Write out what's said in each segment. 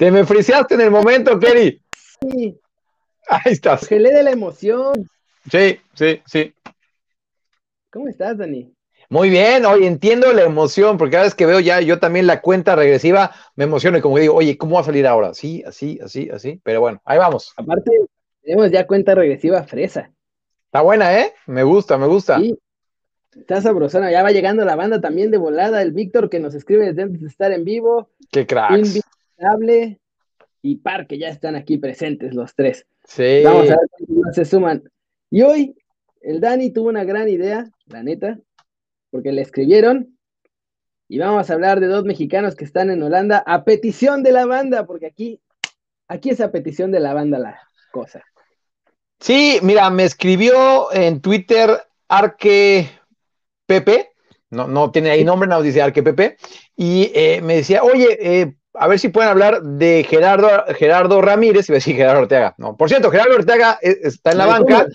Te me friseaste en el momento, Kerry. Sí. Ahí estás. Gelé de la emoción. Sí, sí, sí. ¿Cómo estás, Dani? Muy bien, oye, entiendo la emoción, porque cada vez que veo ya yo también la cuenta regresiva, me emociono y como digo, oye, ¿cómo va a salir ahora? Sí, así, así, así. Pero bueno, ahí vamos. Aparte, tenemos ya cuenta regresiva fresa. Está buena, ¿eh? Me gusta, me gusta. Sí. Está sabrosona. Ya va llegando la banda también de volada. El Víctor que nos escribe desde antes de estar en vivo. Qué cracks. Inviable y Par que ya están aquí presentes los tres. Sí. Vamos a ver más se suman. Y hoy el Dani tuvo una gran idea, la neta, porque le escribieron y vamos a hablar de dos mexicanos que están en Holanda a petición de la banda, porque aquí, aquí es a petición de la banda la cosa. Sí, mira, me escribió en Twitter Arque Pepe, no, no tiene ahí nombre, no dice Arque Pepe, y eh, me decía, oye, eh, a ver si pueden hablar de Gerardo, Gerardo Ramírez, y decir Gerardo Ortega. No, por cierto, Gerardo Ortega está en la banca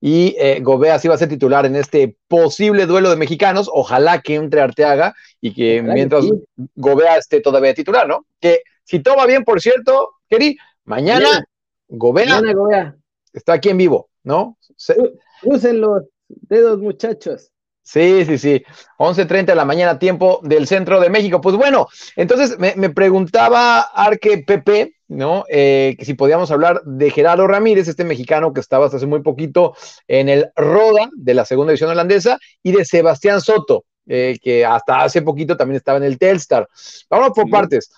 y eh, Gobea sí va a ser titular en este posible duelo de mexicanos. Ojalá que entre Arteaga y que Ojalá mientras que sí. Gobea esté todavía titular, ¿no? Que si todo va bien, por cierto, Keri, mañana Mañana. Gobea Mañana, Gobea, está aquí en vivo, ¿no? Se- crucen los dedos, muchachos. Sí, sí, sí. 11.30 de la mañana, tiempo del centro de México. Pues bueno, entonces me, me preguntaba Arque Pepe, ¿no? Eh, que si podíamos hablar de Gerardo Ramírez, este mexicano que estaba hasta hace muy poquito en el Roda de la segunda división holandesa, y de Sebastián Soto, eh, que hasta hace poquito también estaba en el Telstar. Vamos por Sí. partes.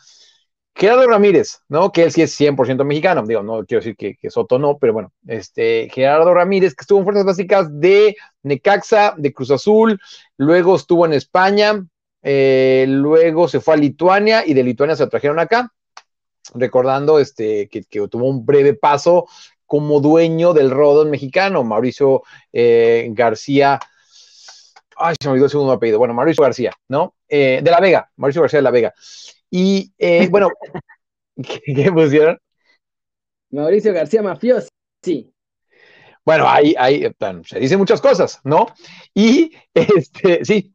Gerardo Ramírez, ¿no? Que él sí es 100% mexicano, digo, no quiero decir que, que Soto no, pero bueno, este, Gerardo Ramírez, que estuvo en Fuerzas Básicas de Necaxa, de Cruz Azul, luego estuvo en España, eh, luego se fue a Lituania y de Lituania se trajeron acá, recordando este, que, que tuvo un breve paso como dueño del rodón mexicano, Mauricio eh, García, ay, se me olvidó el segundo apellido, bueno, Mauricio García, ¿no? Eh, de la Vega, Mauricio García de la Vega. Y eh, bueno, ¿qué, qué pusieron? Mauricio García Mafiosi. Sí. Bueno, ahí, ahí se dicen muchas cosas, ¿no? Y este, sí.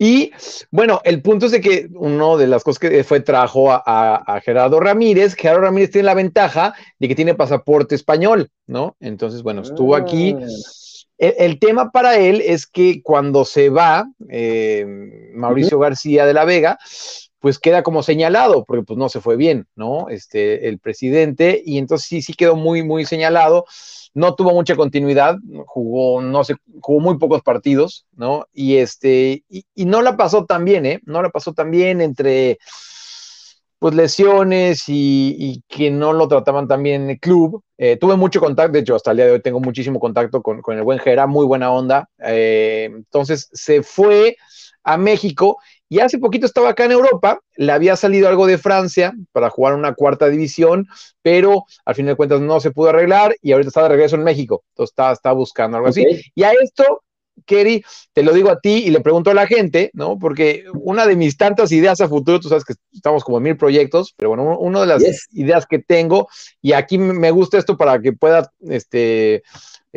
Y bueno, el punto es de que una de las cosas que fue trajo a, a, a, Gerardo Ramírez, Gerardo Ramírez tiene la ventaja de que tiene pasaporte español, ¿no? Entonces, bueno, estuvo aquí. Ah. El, el tema para él es que cuando se va eh, Mauricio uh -huh. García de la Vega, pues queda como señalado, porque pues no se fue bien, ¿no? Este, el presidente, y entonces sí, sí quedó muy, muy señalado, no tuvo mucha continuidad, jugó, no sé, jugó muy pocos partidos, ¿no? Y este, y, no la pasó tan bien, ¿eh? No la pasó tan bien entre, pues, lesiones y, y que no lo trataban tan bien en el club. Eh, tuve mucho contacto, de hecho, hasta el día de hoy tengo muchísimo contacto con, con el buen Gera, muy buena onda. Eh, entonces se fue a México y hace poquito estaba acá en Europa, le había salido algo de Francia para jugar una cuarta división, pero al final de cuentas no se pudo arreglar y ahorita está de regreso en México, entonces está, está buscando algo okay. así. Y a esto, Kerry, te lo digo a ti y le pregunto a la gente, ¿no? Porque una de mis tantas ideas a futuro, tú sabes que estamos como en mil proyectos, pero bueno, una de las yes. ideas que tengo, y aquí me gusta esto para que pueda, este,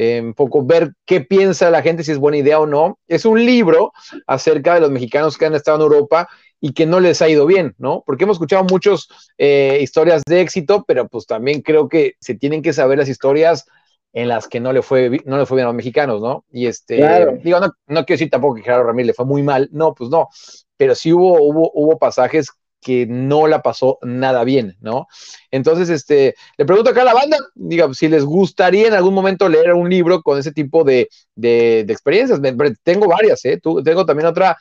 eh, un poco ver qué piensa la gente, si es buena idea o no. Es un libro acerca de los mexicanos que han estado en Europa y que no les ha ido bien, ¿no? Porque hemos escuchado muchas eh, historias de éxito, pero pues también creo que se tienen que saber las historias en las que no le fue, no le fue bien a los mexicanos, ¿no? Y este, claro. digo, no, no quiero decir tampoco que Gerardo Ramírez le fue muy mal, no, pues no, pero sí hubo, hubo, hubo pasajes que no la pasó nada bien, ¿no? Entonces, este, le pregunto acá a la banda, diga, si les gustaría en algún momento leer un libro con ese tipo de, de, de experiencias. Tengo varias, ¿eh? Tengo también otra,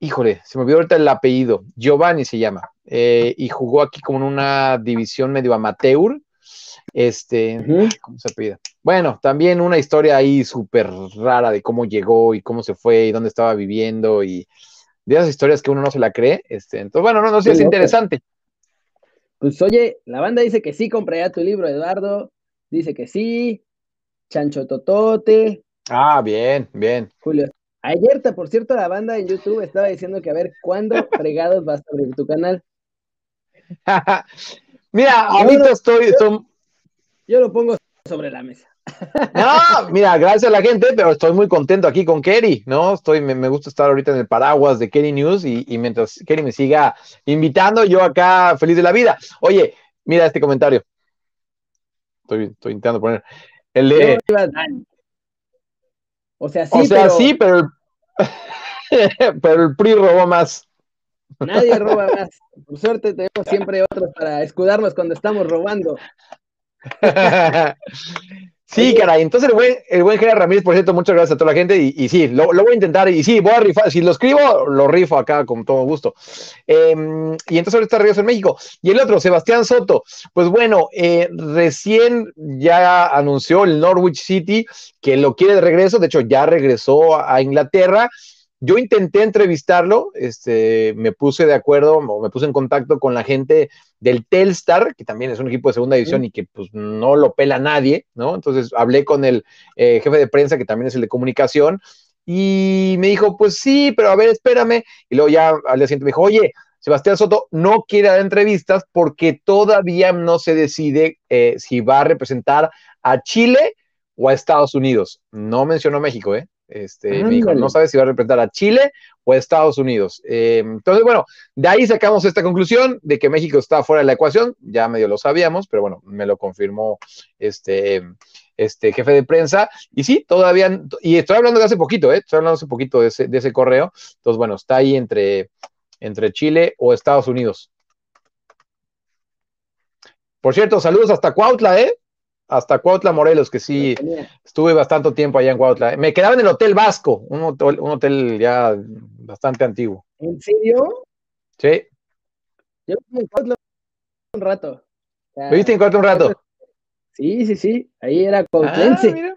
híjole, se me olvidó ahorita el apellido, Giovanni se llama, eh, y jugó aquí como en una división medio amateur, este, uh -huh. ¿cómo se pide? Bueno, también una historia ahí súper rara de cómo llegó y cómo se fue y dónde estaba viviendo y de esas historias que uno no se la cree. Este, entonces, bueno, no, no sé, es interesante. Pues oye, la banda dice que sí, compraría tu libro, Eduardo. Dice que sí. Chancho Totote. Ah, bien, bien. Julio. Ayer, por cierto, la banda en YouTube estaba diciendo que a ver cuándo fregados vas a abrir tu canal. Mira, ahorita estoy, estoy, Yo lo pongo sobre la mesa. No, mira, gracias a la gente, pero estoy muy contento aquí con Kerry, ¿no? Estoy, me, me gusta estar ahorita en el paraguas de Kerry News y, y, mientras Kerry me siga invitando, yo acá feliz de la vida. Oye, mira este comentario. Estoy, estoy intentando poner. El de. O sea, sí, o sea, pero... sí, pero el, pero el PRI robó más. Nadie roba más. Por suerte tenemos siempre otros para escudarnos cuando estamos robando. Sí, caray. Entonces, el buen, el buen Gerard Ramírez, por cierto, muchas gracias a toda la gente. Y, y sí, lo, lo, voy a intentar. Y sí, voy a rifar. Si lo escribo, lo rifo acá con todo gusto. Eh, y entonces ahora está regreso en México. Y el otro, Sebastián Soto. Pues bueno, eh, recién ya anunció el Norwich City que lo quiere de regreso. De hecho, ya regresó a Inglaterra. Yo intenté entrevistarlo, este, me puse de acuerdo, o me puse en contacto con la gente del Telstar, que también es un equipo de segunda división y que pues no lo pela nadie, ¿no? Entonces hablé con el eh, jefe de prensa, que también es el de comunicación, y me dijo, pues sí, pero a ver, espérame. Y luego ya al día siguiente me dijo, oye, Sebastián Soto no quiere dar entrevistas porque todavía no se decide eh, si va a representar a Chile o a Estados Unidos. No mencionó México, ¿eh? Este, me dijo, no sabe si va a representar a Chile o a Estados Unidos. Eh, entonces, bueno, de ahí sacamos esta conclusión de que México está fuera de la ecuación, ya medio lo sabíamos, pero bueno, me lo confirmó este, este jefe de prensa. Y sí, todavía, y estoy hablando de hace poquito, ¿eh? estoy hablando hace poquito de ese, de ese correo. Entonces, bueno, está ahí entre, entre Chile o Estados Unidos. Por cierto, saludos hasta Cuautla, ¿eh? Hasta Cuautla, Morelos, que sí, estuve bastante tiempo allá en Cuautla. Me quedaba en el Hotel Vasco, un hotel, un hotel ya bastante antiguo. ¿En serio? Sí. Yo en Cuautla un rato. O ¿Viste en Cuautla un rato? Sí, sí, sí, ahí era cuautlense. Ah, mira.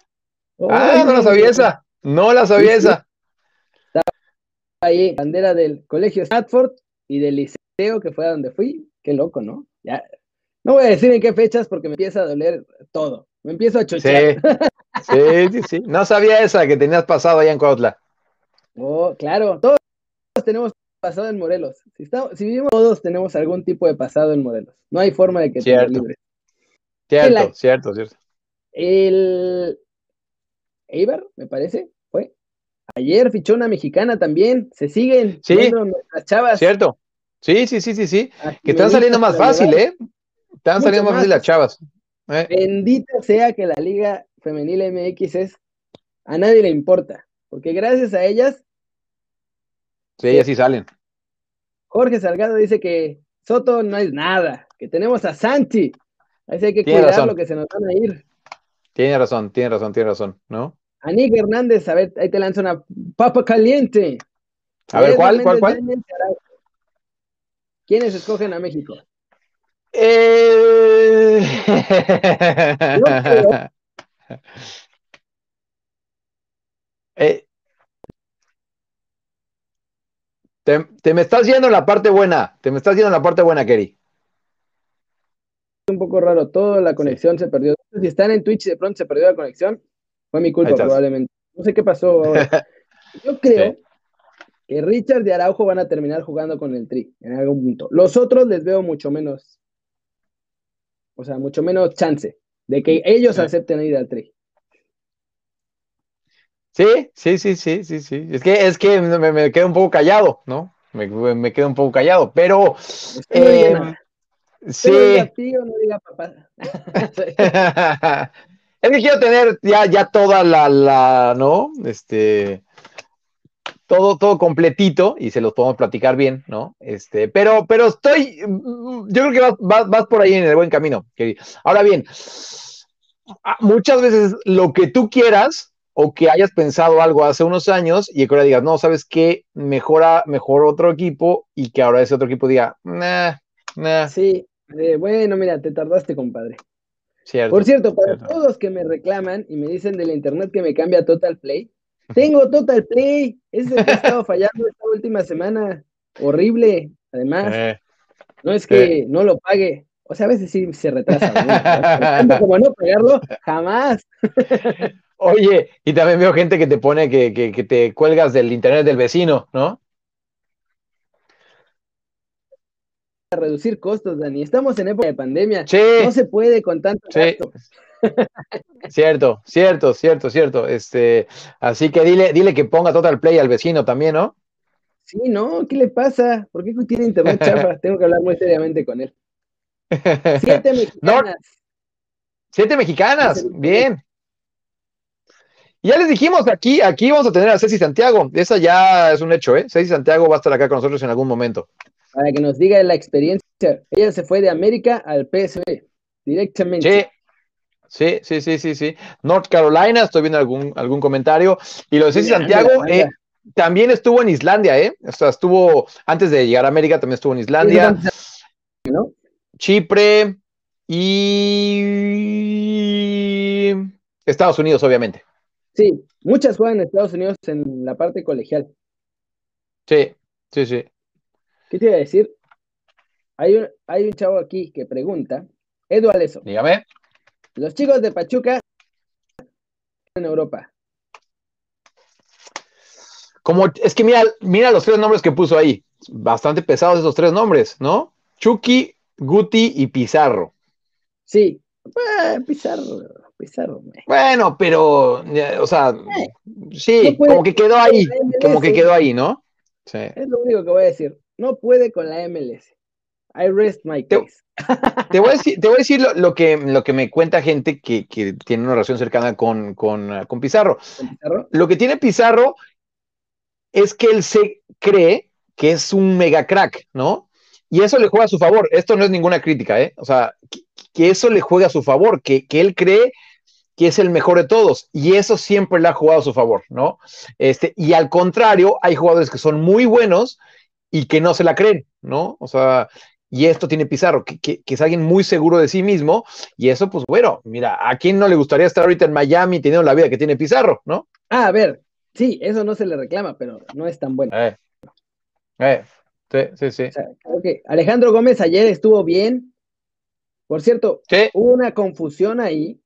Oh, ah, no la sabía esa, no la sabía sí, esa. Sí. Ahí, bandera del colegio Stratford y del liceo, que fue a donde fui. Qué loco, ¿no? Ya, no voy a decir en qué fechas porque me empieza a doler todo. Me empiezo a chochear. Sí, sí, sí, sí. No sabía esa que tenías pasado allá en Cuautla. Oh, claro. Todos tenemos pasado en Morelos. Si, estamos, si vivimos todos tenemos algún tipo de pasado en Morelos. No hay forma de que cierto. libre. Cierto, cierto, cierto. El Eibar, me parece, fue. Ayer fichó una mexicana también. Se siguen sí, nuestras chavas. Cierto. Sí, sí, sí, sí, sí. Aquí que están saliendo más fácil, ¿eh? Están saliendo más fácil las chavas. ¿eh? Bendita sea que la Liga Femenil MX es. A nadie le importa. Porque gracias a ellas. Sí, ellas sí salen. Jorge Salgado dice que Soto no es nada. Que tenemos a Santi. Así hay que tiene cuidar razón. lo que se nos van a ir. Tiene razón, tiene razón, tiene razón, ¿no? Anik Hernández, a ver, ahí te lanzo una papa caliente. A ver, ¿cuál, cuál, cuál? ¿Quiénes escogen a México? Eh... eh... Te, te, me estás yendo en la parte buena, te me estás yendo en la parte buena, Kerry. Un poco raro, toda la conexión sí. se perdió. Si están en Twitch y de pronto se perdió la conexión, fue mi culpa probablemente. No sé qué pasó ahora. Yo creo sí. que Richard y Araujo van a terminar jugando con el Tri en algún punto. Los otros les veo mucho menos o sea, mucho menos chance de que ellos sí. acepten ir al tri. Sí, sí, sí, sí, sí, sí. Es que, es que me, me quedo un poco callado, ¿no? Me, me quedo un poco callado, pero. Eh, sí. Diga tío, no diga papá. es que quiero tener ya, ya toda la, la, ¿no? Este todo, todo completito y se los podemos platicar bien, ¿no? Este, pero, pero estoy, yo creo que vas, vas, vas por ahí en el buen camino. Ahora bien, muchas veces lo que tú quieras o que hayas pensado algo hace unos años y que ahora digas, no, ¿sabes qué? Mejora, mejor otro equipo y que ahora ese otro equipo diga, nah, nah. Sí, eh, bueno, mira, te tardaste, compadre. Cierto, Por cierto, para cierto. todos los que me reclaman y me dicen del internet que me cambia Total Play, tengo Total Play. Ese es el que ha estado fallando esta última semana. Horrible. Además, eh, no es que eh. no lo pague. O sea, a veces sí se retrasa. ¿no? Como no pagarlo, jamás. Oye, y también veo gente que te pone que, que, que, te cuelgas del internet del vecino, ¿no? reducir costos, Dani. Estamos en época de pandemia. Sí. No se puede con tanto Sí. Cierto, cierto, cierto, cierto. Este, así que dile, dile que ponga Total Play al vecino también, ¿no? Sí, ¿no? ¿Qué le pasa? ¿Por qué tiene internet chafa? Tengo que hablar muy seriamente con él. Siete mexicanas. Siete mexicanas, bien. Y ya les dijimos, aquí, aquí vamos a tener a Ceci Santiago. Esa ya es un hecho, ¿eh? Ceci Santiago va a estar acá con nosotros en algún momento. Para que nos diga la experiencia. Ella se fue de América al PSV, directamente. Sí, sí, sí, sí, sí, sí. North Carolina, estoy viendo algún, algún comentario. Y lo de Ceci Mira, Santiago eh, también estuvo en Islandia, ¿eh? O sea, estuvo, antes de llegar a América, también estuvo en Islandia. ¿no? Chipre y Estados Unidos, obviamente. Sí, muchas juegan en Estados Unidos en la parte colegial. Sí, sí, sí. ¿Qué te iba a decir? Hay un, hay un chavo aquí que pregunta, Edu Aleso, Dígame. Los chicos de Pachuca en Europa. Como, es que mira, mira los tres nombres que puso ahí. Bastante pesados esos tres nombres, ¿no? Chucky, Guti y Pizarro. Sí, ah, Pizarro, Pizarro. Bueno, pero, eh, o sea, sí, no puede- como que quedó ahí, como que quedó ahí, ¿no? Sí. Es lo único que voy a decir. No puede con la MLS. I rest my case. Te voy a decir, te voy a decir lo, lo que, lo que me cuenta gente que, que tiene una relación cercana con, con, con Pizarro. Lo que tiene Pizarro es que él se cree que es un mega crack, ¿no? Y eso le juega a su favor. Esto no es ninguna crítica, ¿eh? O sea, que, que eso le juega a su favor, que, que él cree que es el mejor de todos. Y eso siempre le ha jugado a su favor, ¿no? Este, y al contrario, hay jugadores que son muy buenos y que no se la creen, ¿no? O sea, y esto tiene Pizarro, que, que- que es alguien muy seguro de sí mismo. Y eso, pues bueno, mira, ¿a quién no le gustaría estar ahorita en Miami teniendo la vida que tiene Pizarro, ¿no? Ah, a ver, sí, eso no se le reclama, pero no es tan bueno. Eh. Eh. Sí, sí, sí. O sea, Alejandro Gómez ayer estuvo bien. Por cierto, Sí, hubo una confusión ahí,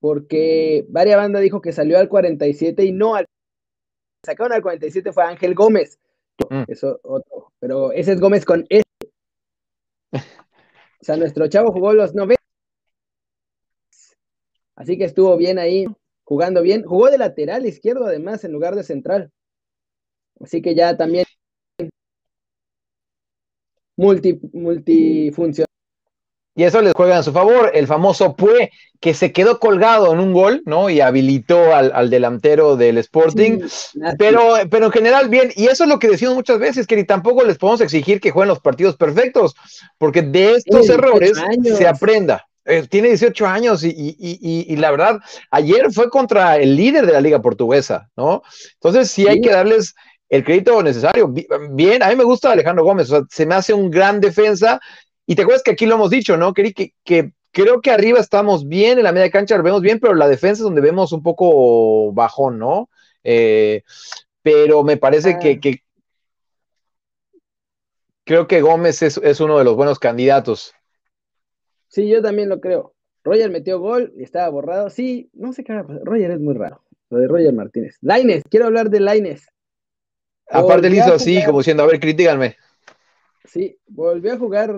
porque varias bandas dijo que salió al 47 y no al. Sacaron al 47 fue Ángel Gómez. Mm. Eso otro, pero ese es Gómez con S. O sea, nuestro chavo jugó los 90. Así que estuvo bien ahí, jugando bien. Jugó de lateral izquierdo, además, en lugar de central. Así que ya también multi, multifunción. Y eso les juega en su favor. El famoso Pue, que se quedó colgado en un gol, ¿no? Y habilitó al, al delantero del Sporting. Pero, pero en general, bien, y eso es lo que decimos muchas veces, que ni tampoco les podemos exigir que jueguen los partidos perfectos, porque de estos Tiene 18 errores años. se aprenda. Eh, tiene 18 años y, y- y- y la verdad, ayer fue contra el líder de la liga portuguesa, ¿no? Entonces sí hay Sí. que darles el crédito necesario. Bi- Bien, a mí me gusta Alejandro Gómez, o sea, se me hace un gran defensa, y te acuerdas que aquí lo hemos dicho, ¿no? Que, que, que creo que arriba estamos bien, en la media cancha lo vemos bien, pero la defensa es donde vemos un poco bajón, ¿no? Eh, pero me parece Ah. que, que creo que Gómez es, es uno de los buenos candidatos. Sí, yo también lo creo. Roger metió gol y estaba borrado. Sí, no sé qué va a pasar. Roger es muy raro. Lo de Roger Martínez. Laines, quiero hablar de Laines. Aparte a hizo así, como diciendo, a ver, critíganme. Sí, volvió a jugar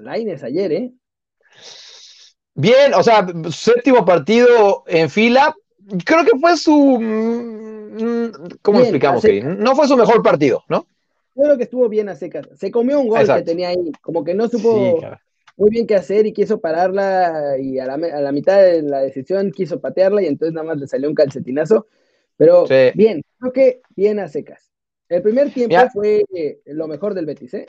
Laines ayer, ¿eh? Bien, o sea, séptimo partido en fila. Creo que fue su. mm, ¿Cómo Bien, explicamos? Kevin? No fue su mejor partido, ¿no? Yo creo que estuvo bien a secas. Se comió un gol Exacto. que tenía ahí. Como que no supo Sí, muy bien qué hacer y quiso pararla y a la, a la mitad de la decisión quiso patearla y entonces nada más le salió un calcetinazo. Pero Sí. bien, creo que bien a secas. El primer tiempo Mira. fue lo mejor del Betis, ¿eh?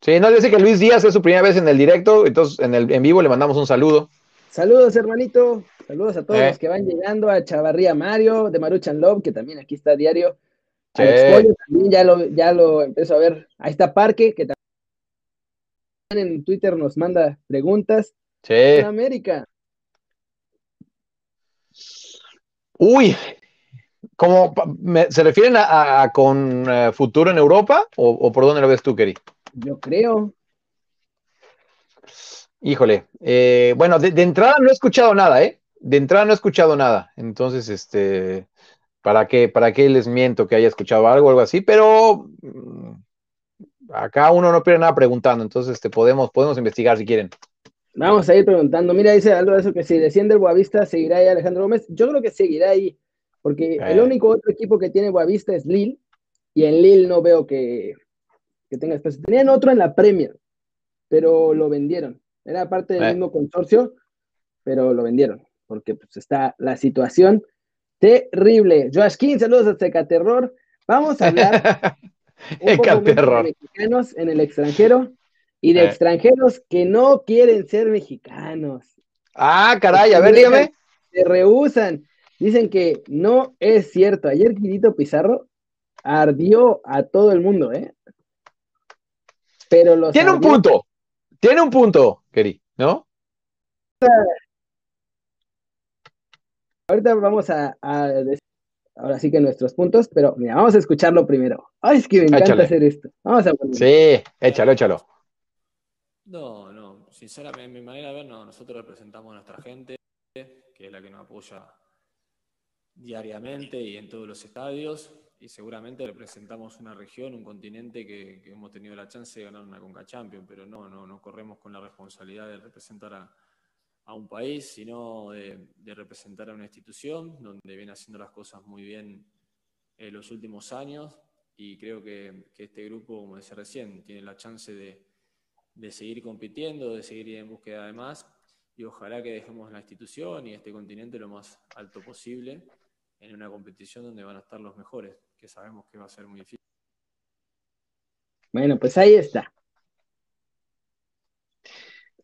Sí, no dice que Luis Díaz es su primera vez en el directo, entonces en el en vivo le mandamos un saludo. Saludos, hermanito. Saludos a todos Eh. los que van llegando, a Chavarría Mario, de Maruchan Love, que también aquí está a diario. Sí. Alex Pollo también ya lo, ya lo empezó a ver. Ahí está Parque, que también en Twitter nos manda preguntas. Sí. En América. Uy, ¿cómo me- se refieren a, a- a con eh, futuro en Europa o, o por dónde lo ves tú, Keri? Yo creo. Híjole, eh, bueno, de, de entrada no he escuchado nada, ¿eh? De entrada no he escuchado nada. Entonces, este, ¿para qué, para qué les miento que haya escuchado algo o algo así? Pero mm, acá uno no pierde nada preguntando, entonces este, podemos, podemos investigar si quieren. Vamos a ir preguntando. Mira, dice algo de eso que si desciende el Boavista, seguirá ahí Alejandro Gómez. Yo creo que seguirá ahí, porque el eh. único otro equipo que tiene Boavista es Lille, y en Lille no veo que, tenga espacio. Tenían otro en la Premier, pero lo vendieron. Era parte del eh. mismo consorcio, pero lo vendieron, porque pues está la situación terrible. Joash King, saludos a Seca Terror. Vamos a hablar un poco de mexicanos en el extranjero y de eh. extranjeros que no quieren ser mexicanos. Ah, caray, a ver, dígame. Se rehusan. Dicen que no es cierto. Ayer Quirito Pizarro ardió a todo el mundo, ¿eh? Pero los Tiene un punto. Tiene un punto, Keri, ¿no? Ahorita vamos a, decir ahora sí que nuestros puntos, pero mira, vamos a escucharlo primero. Ay, es que me encanta hacer esto. Vamos a Sí, échalo, échalo. No, no, sinceramente, mi manera de ver, no, nosotros representamos a nuestra gente, que es la que nos apoya diariamente y en todos los estadios, y seguramente representamos una región, un continente que, hemos tenido la chance de ganar una Conca Champions, pero no, no, no corremos con la responsabilidad de representar a, un país, sino de, representar a una institución donde viene haciendo las cosas muy bien en los últimos años, y creo que, que este grupo, como decía recién, tiene la chance de de seguir compitiendo, de seguir en búsqueda de más. Y ojalá que dejemos la institución y este continente lo más alto posible en una competición donde van a estar los mejores, que sabemos que va a ser muy difícil. Bueno, pues ahí está.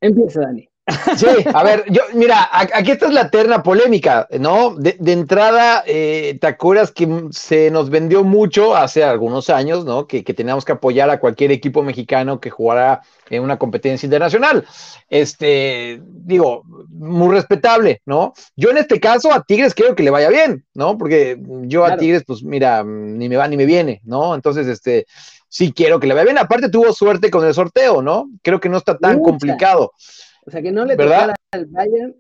Empieza, Dani. Sí, a ver, yo, mira, aquí está la terna polémica, ¿no? De, entrada, eh, ¿te acuerdas que se nos vendió mucho hace algunos años, ¿no? Que, teníamos que apoyar a cualquier equipo mexicano que jugara en una competencia internacional. Este, digo, muy respetable, ¿no? Yo en este caso a Tigres quiero que le vaya bien, ¿no? Porque yo a Tigres, pues mira, ni me va ni me viene, ¿no? Entonces, este, sí quiero que le vaya bien. Aparte tuvo suerte con el sorteo, ¿no? Creo que no está tan complicado. O sea, que no le tocara al Bayern,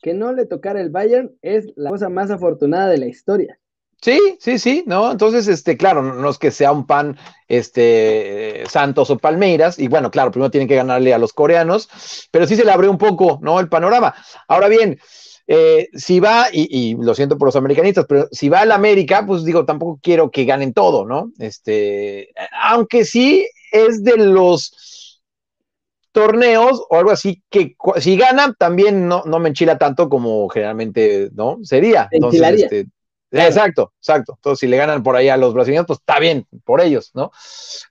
que no le tocara el Bayern es la cosa más afortunada de la historia. Sí, sí, sí, ¿no? Entonces, este, claro, no es que sea un pan, este, Santos o Palmeiras, y bueno, claro, primero tienen que ganarle a los coreanos, pero sí se le abrió un poco, ¿no? El panorama. Ahora bien, eh, si va, y, y, lo siento por los americanistas, pero si va al América, pues digo, tampoco quiero que ganen todo, ¿no? Este, aunque sí es de los torneos o algo así que si ganan también no, no me enchila tanto como generalmente no sería. Entonces, este, Exacto, exacto. Entonces, si le ganan por ahí a los brasileños, pues está bien por ellos, ¿no?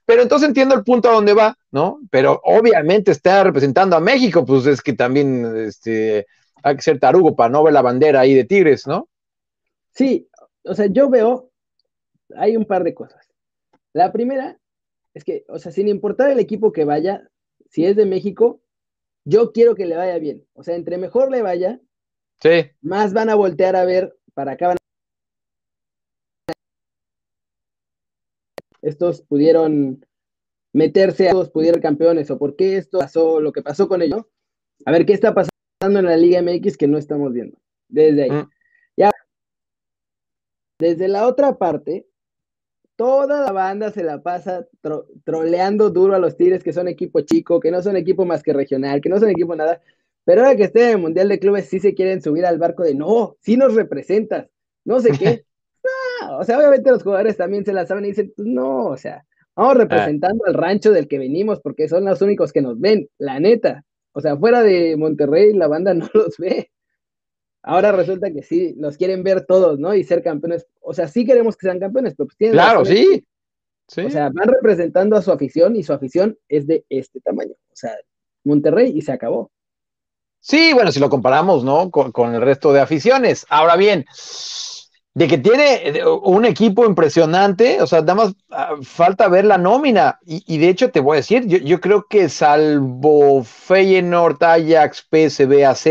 Pero entonces entiendo el punto a donde va, ¿no? Pero obviamente está representando a México, pues es que también este, hay que ser tarugo para no ver la bandera ahí de Tigres, ¿no? Sí, o sea, yo veo, hay un par de cosas. La primera es que, o sea, sin importar el equipo que vaya, si es de México, yo quiero que le vaya bien. O sea, entre mejor le vaya, más van a voltear a ver para acá. Estos pudieron meterse, a todos pudieron campeones, o por qué esto pasó, lo que pasó con ellos. A ver qué está pasando en la Liga MX que no estamos viendo. Desde ahí. Mm. Ya. Desde la otra parte, toda la banda se la pasa troleando duro a los Tigres, que son equipo chico, que no son equipo más que regional, que no son equipo nada. Pero ahora que estén en el Mundial de Clubes, sí se quieren subir al barco de no, sí nos representas, no sé qué. o sea, obviamente los jugadores también se la saben y dicen, pues no, o sea, vamos representando al rancho del que venimos porque son los únicos que nos ven, la neta. O sea, fuera de Monterrey, la banda no los ve. Ahora resulta que sí, los quieren ver todos, ¿no? Y ser campeones. O sea, sí queremos que sean campeones, pero pues tienen. Claro, sí. O sea, van representando a su afición y su afición es de este tamaño. O sea, Monterrey y se acabó. Sí, bueno, si lo comparamos, ¿no? Con, el resto de aficiones. Ahora bien, de que tiene un equipo impresionante, o sea, nada más ah, falta ver la nómina. Y, de hecho, te voy a decir, yo, yo creo que salvo Feyenoord, Ajax, PSV, AZ,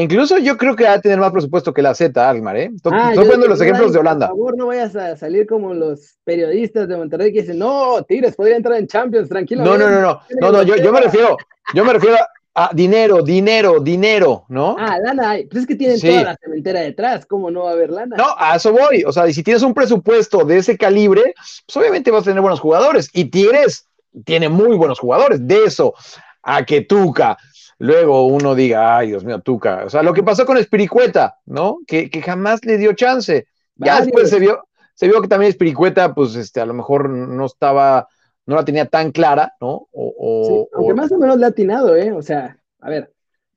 Incluso yo creo que va a tener más presupuesto que la Z, Almar, ¿eh? Estoy ah, poniendo los ejemplos de Holanda. Por favor, no vayas a salir como los periodistas de Monterrey que dicen, no, Tigres podría entrar en Champions, tranquilo. No, no, no, no, no, no, yo, yo me refiero, yo me refiero Ah, dinero, dinero, dinero, ¿no? Ah, lana hay. Pues es que tienen Sí. toda la cementera detrás. ¿Cómo no va a haber lana? No, a eso voy. O sea, y si tienes un presupuesto de ese calibre, pues obviamente vas a tener buenos jugadores. Y Tigres tiene muy buenos jugadores. De eso a que Tuca, luego uno diga, ay, Dios mío, Tuca. O sea, lo que pasó con Espiricueta, ¿no? Que, que jamás le dio chance. Ya después se vio, se vio que también Espiricueta, pues, este, a lo mejor no estaba, no la tenía tan clara, ¿no? O, o- Sí, aunque o- más o menos le ha atinado, ¿eh? O sea, a ver,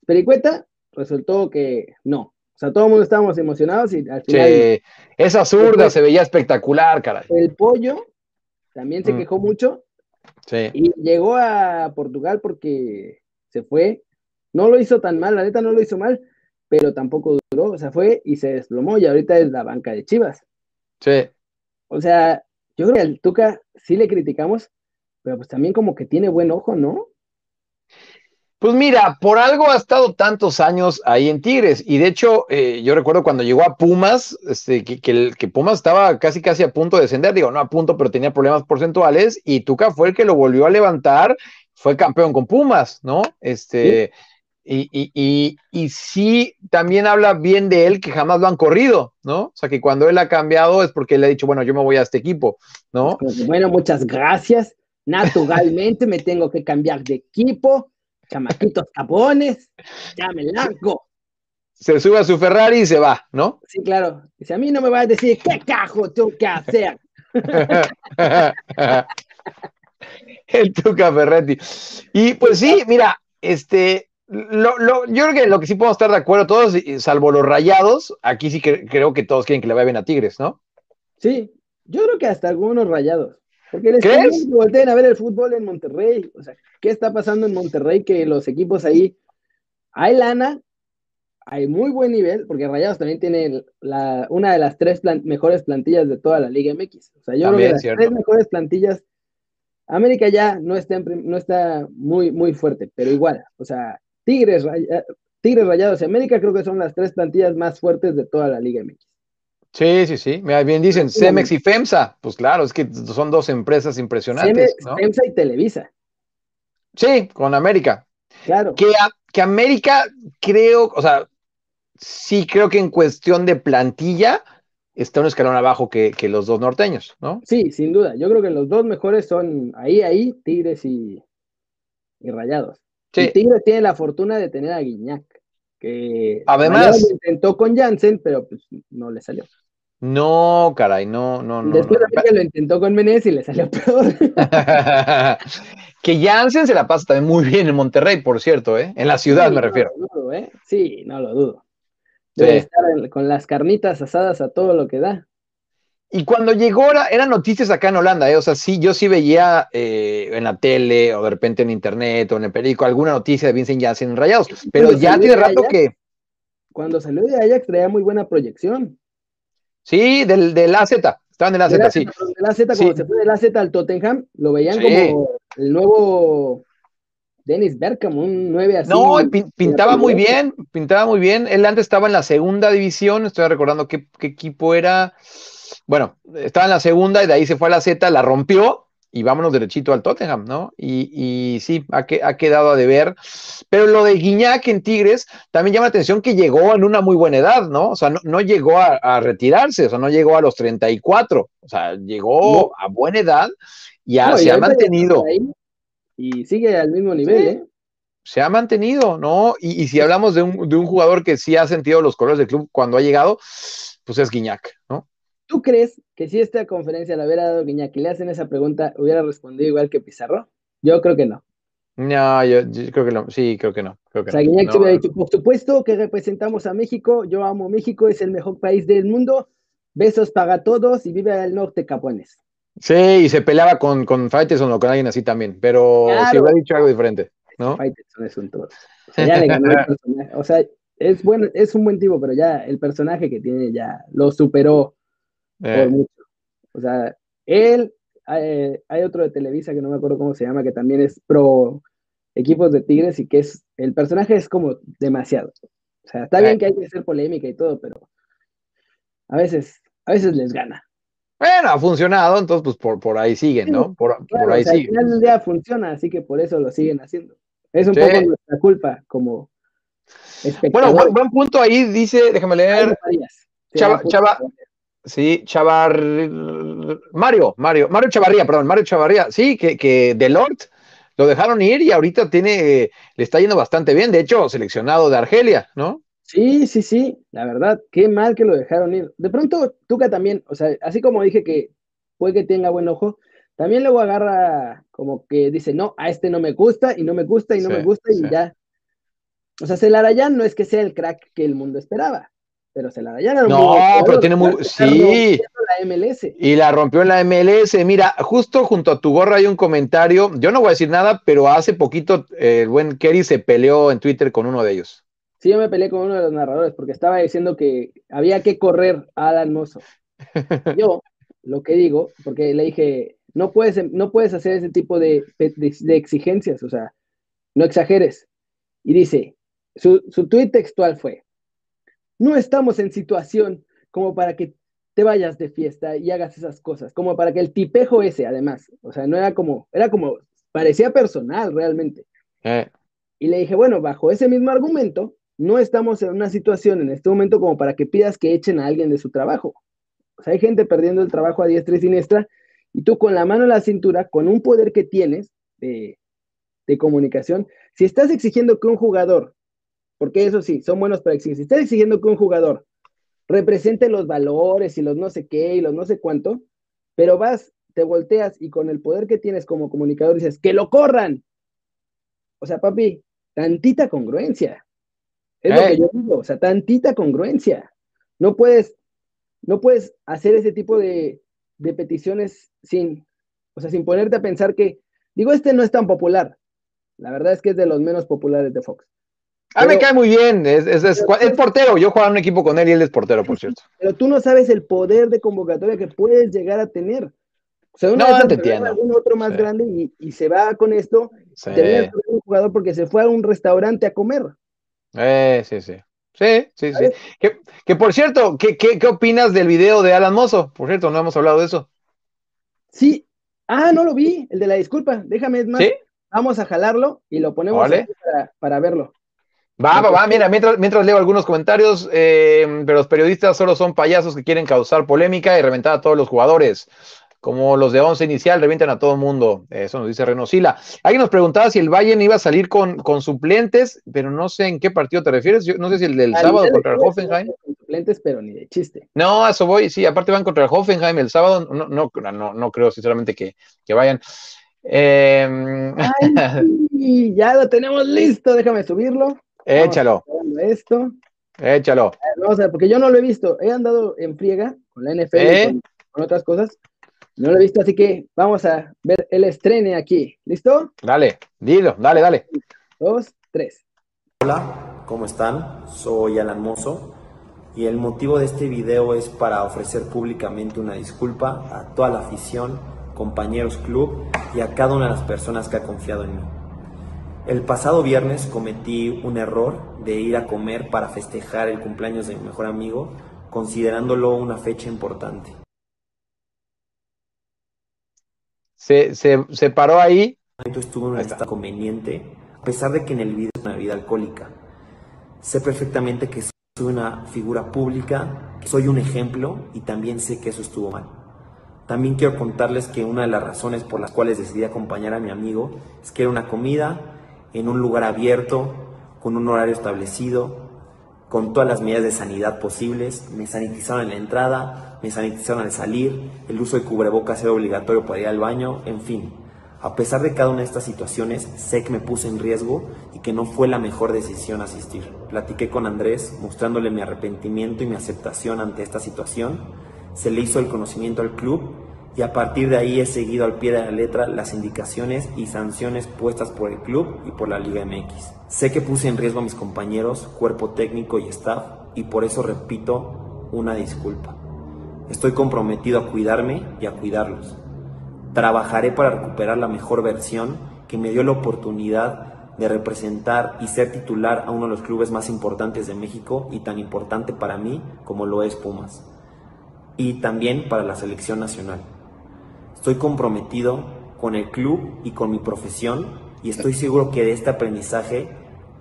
Pericueta resultó que no. O sea, todo el mundo estábamos emocionados y al final che, esa zurda se veía espectacular, caray. el pollo también se Mm. quejó mucho Sí. y llegó a Portugal porque se fue. No lo hizo tan mal, la neta no lo hizo mal, pero tampoco duró. O sea, fue y se desplomó y ahorita es la banca de Chivas. Sí. O sea, yo creo que al Tuca sí le criticamos, pero pues también como que tiene buen ojo, ¿no? Pues mira, por algo ha estado tantos años ahí en Tigres. Y de hecho, eh, yo recuerdo cuando llegó a Pumas, este, que, que, Pumas estaba casi casi a punto de descender. Digo, no a punto, pero tenía problemas porcentuales. Y Tuca fue el que lo volvió a levantar. Fue campeón con Pumas, ¿no? Este. Y, y, y, y sí, también habla bien de él que jamás lo han corrido, ¿no? O sea, que cuando él ha cambiado es porque él ha dicho, bueno, yo me voy a este equipo, ¿no? Que, bueno, muchas gracias. Naturalmente me tengo que cambiar de equipo. Chamaquitos cabones, ya me largo. Se sube a su Ferrari y se va, ¿no? Sí, claro. Dice, a mí no me va a decir qué cajo tengo que hacer. El Tuca Ferretti. Y pues sí, mira, este, lo, lo- yo creo que lo que sí podemos estar de acuerdo todos, salvo los rayados, aquí sí que creo que todos quieren que le vaya bien a Tigres, ¿no? Sí, yo creo que hasta algunos rayados. Porque les ¿Crees? que volteen a ver el fútbol en Monterrey. O sea, ¿qué está pasando en Monterrey? Que los equipos ahí, hay lana, hay muy buen nivel, porque Rayados también tiene la, una de las tres mejores plantillas de toda la Liga MX. O sea, yo creo que las cierto. tres mejores plantillas, América ya no está, en no está muy, muy fuerte, pero igual, o sea, Tigres, Raya- Tigres Rayados y América creo que son las tres plantillas más fuertes de toda la Liga MX. Sí, sí, sí. Mira, bien dicen, Cemex y FEMSA. Pues claro, es que son dos empresas impresionantes, Cemex, ¿no? FEMSA y Televisa, Sí, con América. claro. Que, América, creo, o sea, sí creo que en cuestión de plantilla está un escalón abajo que, que los dos norteños, ¿no? Sí, sin duda. Yo creo que los dos mejores son ahí, ahí, Tigres y, y Rayados. Sí. Y Tigres tiene la fortuna de tener a Guiñac, que Además- lo intentó con Jansen, pero pues no le salió. No, caray, no, no, no. Después no. América lo intentó con Menés y le salió peor. que Jansen se la pasa también muy bien en Monterrey, por cierto, ¿eh? En la ciudad Sí, me no refiero. lo dudo, ¿eh? Sí, no lo dudo. Debe Sí. estar con las carnitas asadas a todo lo que da. Y cuando llegó, era, eran noticias acá en Holanda, ¿eh? O sea, sí, yo sí veía eh, en la tele o de repente en internet o en el periódico alguna noticia de Vincent Janssen en Rayados, pero ya tiene rato que, Cuando salió de Ajax traía muy buena proyección. sí, del, del AZ, estaban en el AZ, Del sí. Del AZ, cuando Sí. se fue del AZ al Tottenham, lo veían Sí. como el nuevo Dennis Bergkamp, un 9 así. No, pintaba muy bien, pintaba muy bien. Él antes estaba en la segunda división, estoy recordando qué, qué equipo era. Bueno, estaba en la segunda y de ahí se fue a la Z, la rompió y vámonos derechito al Tottenham, ¿no? Y, y sí, ha, que- ha quedado a deber. Pero lo de Guiñac en Tigres también llama la atención que llegó en una muy buena edad, ¿no? O sea, no, no llegó a, a retirarse, o sea, no llegó a los 34, o sea, llegó No. a buena edad y ha- No, y se ha mantenido. Y sigue al mismo nivel, Sí. ¿eh? se ha mantenido, ¿no? Y, y si hablamos de un, de un jugador que sí ha sentido los colores del club cuando ha llegado, pues es Guiñac, ¿no? ¿Tú crees que si esta conferencia la hubiera dado Guiñac y le hacen esa pregunta, hubiera respondido igual que Pizarro? Yo creo que no. No, yo, yo creo que no, sí, creo que no. Creo que O sea. Guiñac No, se hubiera dicho, por supuesto que representamos a México, yo amo México, es el mejor país del mundo, besos para todos y vive el norte, capones. Sí, y se peleaba con, con Faitelson o con alguien así también, pero Claro. sí hubiera dicho algo diferente, ¿no? Faitelson es un todo. O sea, ya le ganó el personaje. O sea, es, bueno, es un buen tipo, pero ya el personaje que tiene ya lo superó por mucho. O sea, él, eh, hay otro de Televisa que no me acuerdo cómo se llama, que también es pro equipos de Tigres y que es, el personaje es como demasiado. O sea, está Eh. bien que hay que hacer polémica y todo, pero a veces, a veces les gana. bueno, ha funcionado, entonces pues por, por ahí siguen, ¿no? Por, ahí o sea, al siguen. final del día funciona, así que por eso lo siguen haciendo. Es un poco nuestra culpa como Bueno, buen, punto ahí, dice, déjame leer. Chava, Chava, sí, Chavar, Mario, Mario, Mario Chavarría, perdón, Mario Chavarría, sí, que, que Lord lo dejaron ir y ahorita tiene, le está yendo bastante bien, de hecho, seleccionado de Argelia, ¿no? Sí, sí, sí, la verdad, qué mal que lo dejaron ir. De pronto, Tuca también, o sea, así como dije que puede que tenga buen ojo, también luego agarra como que dice, no, a este no me gusta y no me gusta y no me gusta y ya. O sea, Celarayán no es que sea el crack que el mundo esperaba, pero Celarayán era un No, pero tiene muy... Sí. La MLS. Y la rompió en la MLS. Mira, justo junto a tu gorra hay un comentario. Yo no voy a decir nada, pero hace poquito el buen Kerry se peleó en Twitter con uno de ellos. Sí, yo me peleé con uno de los narradores porque estaba diciendo que había que correr a Alan Mozo. Yo lo que digo, porque le dije, no puedes, no puedes hacer ese tipo de, exigencias, o sea, no exageres. Y dice, su, su tuit textual fue, no estamos en situación como para que te vayas de fiesta y hagas esas cosas, como para que el tipejo ese, además, o sea, no era como, era como, parecía personal realmente. Eh. Y le dije, bueno, bajo ese mismo argumento, no estamos en una situación en este momento como para que pidas que echen a alguien de su trabajo. O sea, hay gente perdiendo el trabajo a diestra y siniestra y tú con la mano en la cintura, con un poder que tienes de, comunicación, si estás exigiendo que un jugador, porque eso sí, son buenos para exigir, si estás exigiendo que un jugador represente los valores y los no sé qué y los no sé cuánto, pero vas, te volteas y con el poder que tienes como comunicador dices, que lo corran. O sea, papi, tantita congruencia. Es lo que yo digo, o sea, tantita congruencia. No puedes, no puedes hacer ese tipo de, peticiones sin, o sea, sin ponerte a pensar que, digo, este no es tan popular. La verdad es que es de los menos populares de Fox. A mí me cae muy bien, es, es, portero, yo jugaba en un equipo con él y él es portero, por cierto. Pero tú no sabes el poder de convocatoria que puedes llegar a tener. O sea, una no, te entiendo. algún otro más grande y, se va con esto, sí. un jugador porque se fue a un restaurante a comer. Eh, sí, sí. Sí, sí, sí. Que, por cierto, ¿qué, ¿qué, opinas del video de Alan Mozo? Por cierto, no hemos hablado de eso. Sí. Ah, no lo vi, el de la disculpa. Déjame, es más. Vamos a jalarlo y lo ponemos para, verlo. Va, va, va. Mira, mientras, mientras leo algunos comentarios, eh, pero los periodistas solo son payasos que quieren causar polémica y reventar a todos los jugadores como los de once inicial, revientan a todo el mundo. Eso nos dice Renosila. Alguien nos preguntaba si el Bayern iba a salir con, con suplentes, pero no sé en qué partido te refieres. Yo no sé si el del sábado contra el Hoffenheim. Con suplentes, pero ni de chiste. No, a eso voy. Sí, aparte van contra el Hoffenheim el sábado. No, no, no, no creo sinceramente que, que vayan. Eh... Ay, ya lo tenemos listo. Déjame subirlo. Échalo. Esto. Échalo. Vamos a ver, porque yo no lo he visto. He andado en friega con la NFL ¿Eh? con otras cosas no lo he visto, así que vamos a ver el estrene aquí. ¿Listo? Dale, dilo, dale, dale. Dos, tres. Hola, ¿cómo están? Soy Alan Mozo y el motivo de este video es para ofrecer públicamente una disculpa a toda la afición, compañeros club y a cada una de las personas que ha confiado en mí. El pasado viernes cometí un error de ir a comer para festejar el cumpleaños de mi mejor amigo, considerándolo una fecha importante. se, se, paró ahí. Estuvo en un estado conveniente, a pesar de que en el video es una bebida alcohólica. Sé perfectamente que soy una figura pública, que soy un ejemplo y también sé que eso estuvo mal. También quiero contarles que una de las razones por las cuales decidí acompañar a mi amigo es que era una comida en un lugar abierto, con un horario establecido, con todas las medidas de sanidad posibles. Me sanitizaron en la entrada, me sanitizaron al salir, el uso de cubrebocas era obligatorio para ir al baño, en fin. A pesar de cada una de estas situaciones, sé que me puse en riesgo y que no fue la mejor decisión asistir. Platiqué con Andrés, mostrándole mi arrepentimiento y mi aceptación ante esta situación. Se le hizo el conocimiento al club y a partir de ahí he seguido al pie de la letra las indicaciones y sanciones puestas por el club y por la Liga MX. Sé que puse en riesgo a mis compañeros, cuerpo técnico y staff y por eso repito una disculpa. Estoy comprometido a cuidarme y a cuidarlos. Trabajaré para recuperar la mejor versión que me dio la oportunidad de representar y ser titular a uno de los clubes más importantes de México y tan importante para mí como lo es Pumas. Y también para la selección nacional. Estoy comprometido con el club y con mi profesión y estoy seguro que de este aprendizaje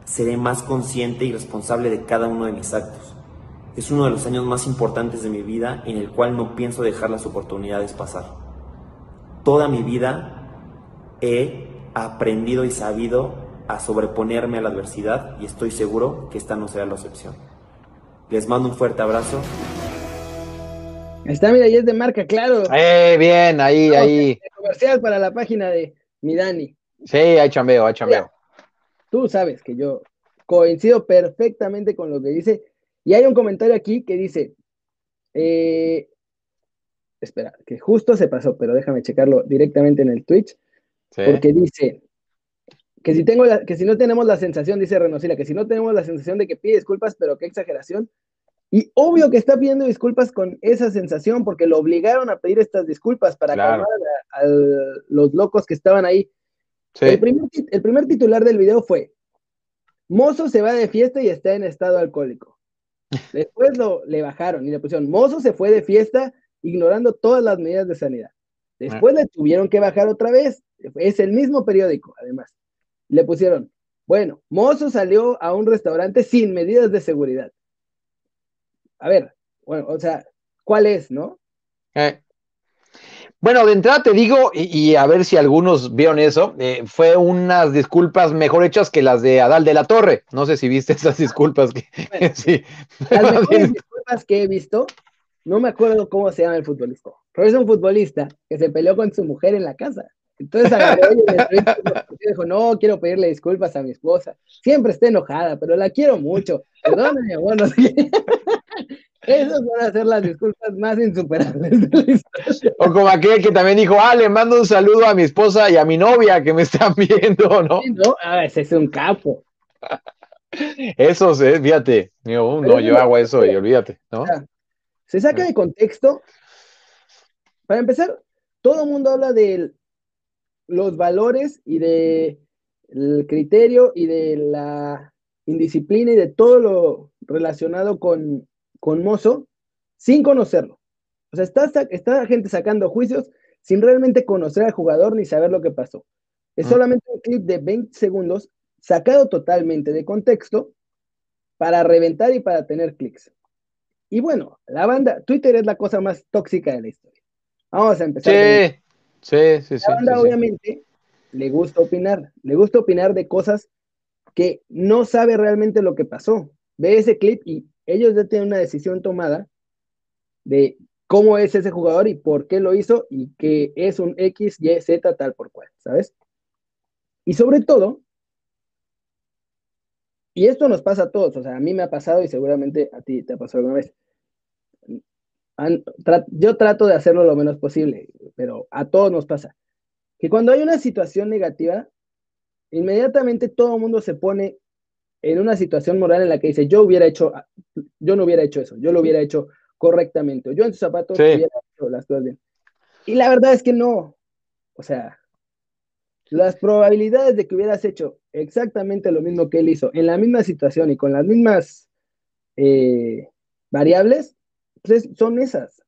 seré más consciente y responsable de cada uno de mis actos. Es uno de los años más importantes de mi vida en el cual no pienso dejar las oportunidades pasar. Toda mi vida he aprendido y sabido a sobreponerme a la adversidad y estoy seguro que esta no será la excepción. Les mando un fuerte abrazo. Está, mira, y es de marca, claro. Eh, bien, ahí, ahí. Comercial para la página de mi Dani. Sí, hay chambeo, hay chambeo. Tú sabes que yo coincido perfectamente con lo que dice. Y hay un comentario aquí que dice, eh, espera, que justo se pasó, pero déjame checarlo directamente en el Twitch, porque dice que si, tengo que si no tenemos la sensación, dice Renosila, que si no tenemos la sensación de que pide disculpas, pero qué exageración. Y obvio que está pidiendo disculpas con esa sensación, porque lo obligaron a pedir estas disculpas para calmar a, los locos que estaban ahí. El, primer, el primer titular del video fue, Mozo se va de fiesta y está en estado alcohólico. Después lo, le bajaron y le pusieron, Mozo se fue de fiesta ignorando todas las medidas de sanidad. Después le tuvieron que bajar otra vez. Es el mismo periódico, además. Le pusieron, bueno, Mozo salió a un restaurante sin medidas de seguridad. A ver, bueno, o sea, ¿cuál es, no? Eh, bueno, de entrada te digo, y, a ver si algunos vieron eso, eh, fue unas disculpas mejor hechas que las de Adal de la Torre. No sé si viste esas disculpas. Que, sí. Las mejores disculpas que he visto, no me acuerdo cómo se llama el futbolista, pero es un futbolista que se peleó con su mujer en la casa. Entonces agarró y le dijo, no, quiero pedirle disculpas a mi esposa. Siempre está enojada, pero la quiero mucho. Perdóname, amor, no sé esas van a ser las disculpas más insuperables O como aquel que también dijo, ah, le mando un saludo a mi esposa y a mi novia que me están viendo, ¿no? Sí, no, ah, ese es un capo. Eso sí, fíjate. Yo, no, yo hago eso y olvídate, ¿no? Se saca de contexto. Para empezar, todo el mundo habla de los valores y de el criterio y de la indisciplina y de todo lo relacionado con con Mozo sin conocerlo. O sea, está, está gente sacando juicios sin realmente conocer al jugador ni saber lo que pasó. Es solamente un clip de 20 segundos sacado totalmente de contexto para reventar y para tener clics. Y bueno, la banda, Twitter es la cosa más tóxica de la historia. Vamos a empezar. Sí, sí, sí. La banda obviamente le gusta opinar, le gusta opinar de cosas que no sabe realmente lo que pasó. Ve ese clip y ellos ya tienen una decisión tomada de cómo es ese jugador y por qué lo hizo y que es un X, Y, Z tal por cual, ¿sabes? Y sobre todo, y esto nos pasa a todos, o sea, a mí me ha pasado y seguramente a ti te ha pasado alguna vez. yo trato de hacerlo lo menos posible, pero a todos nos pasa. Que cuando hay una situación negativa, inmediatamente todo el mundo se pone en una situación moral en la que dice, yo hubiera hecho, yo no hubiera hecho eso, yo lo hubiera hecho correctamente, yo en sus zapatos hubiera hecho las cosas bien. Y la verdad es que no, o sea, las probabilidades de que hubieras hecho exactamente lo mismo que él hizo, en la misma situación y con las mismas eh, variables, pues son esas.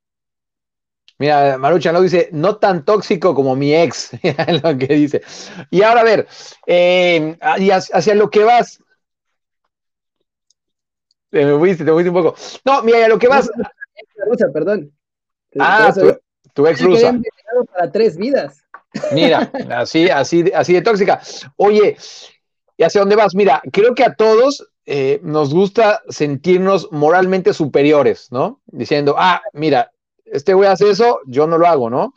Mira, Marucha no dice, no tan tóxico como mi ex, lo que dice. Y ahora a ver, eh, y hacia lo que vas, te me fuiste, te fuiste un poco. No, mira, lo que vas. Rusa, perdón. Ah, tu, ex rusa. Para tres vidas. Mira, así, así, así de tóxica. Oye, ¿y hacia dónde vas? Mira, creo que a todos eh, nos gusta sentirnos moralmente superiores, ¿no? Diciendo, ah, mira, este güey hace eso, yo no lo hago, ¿no?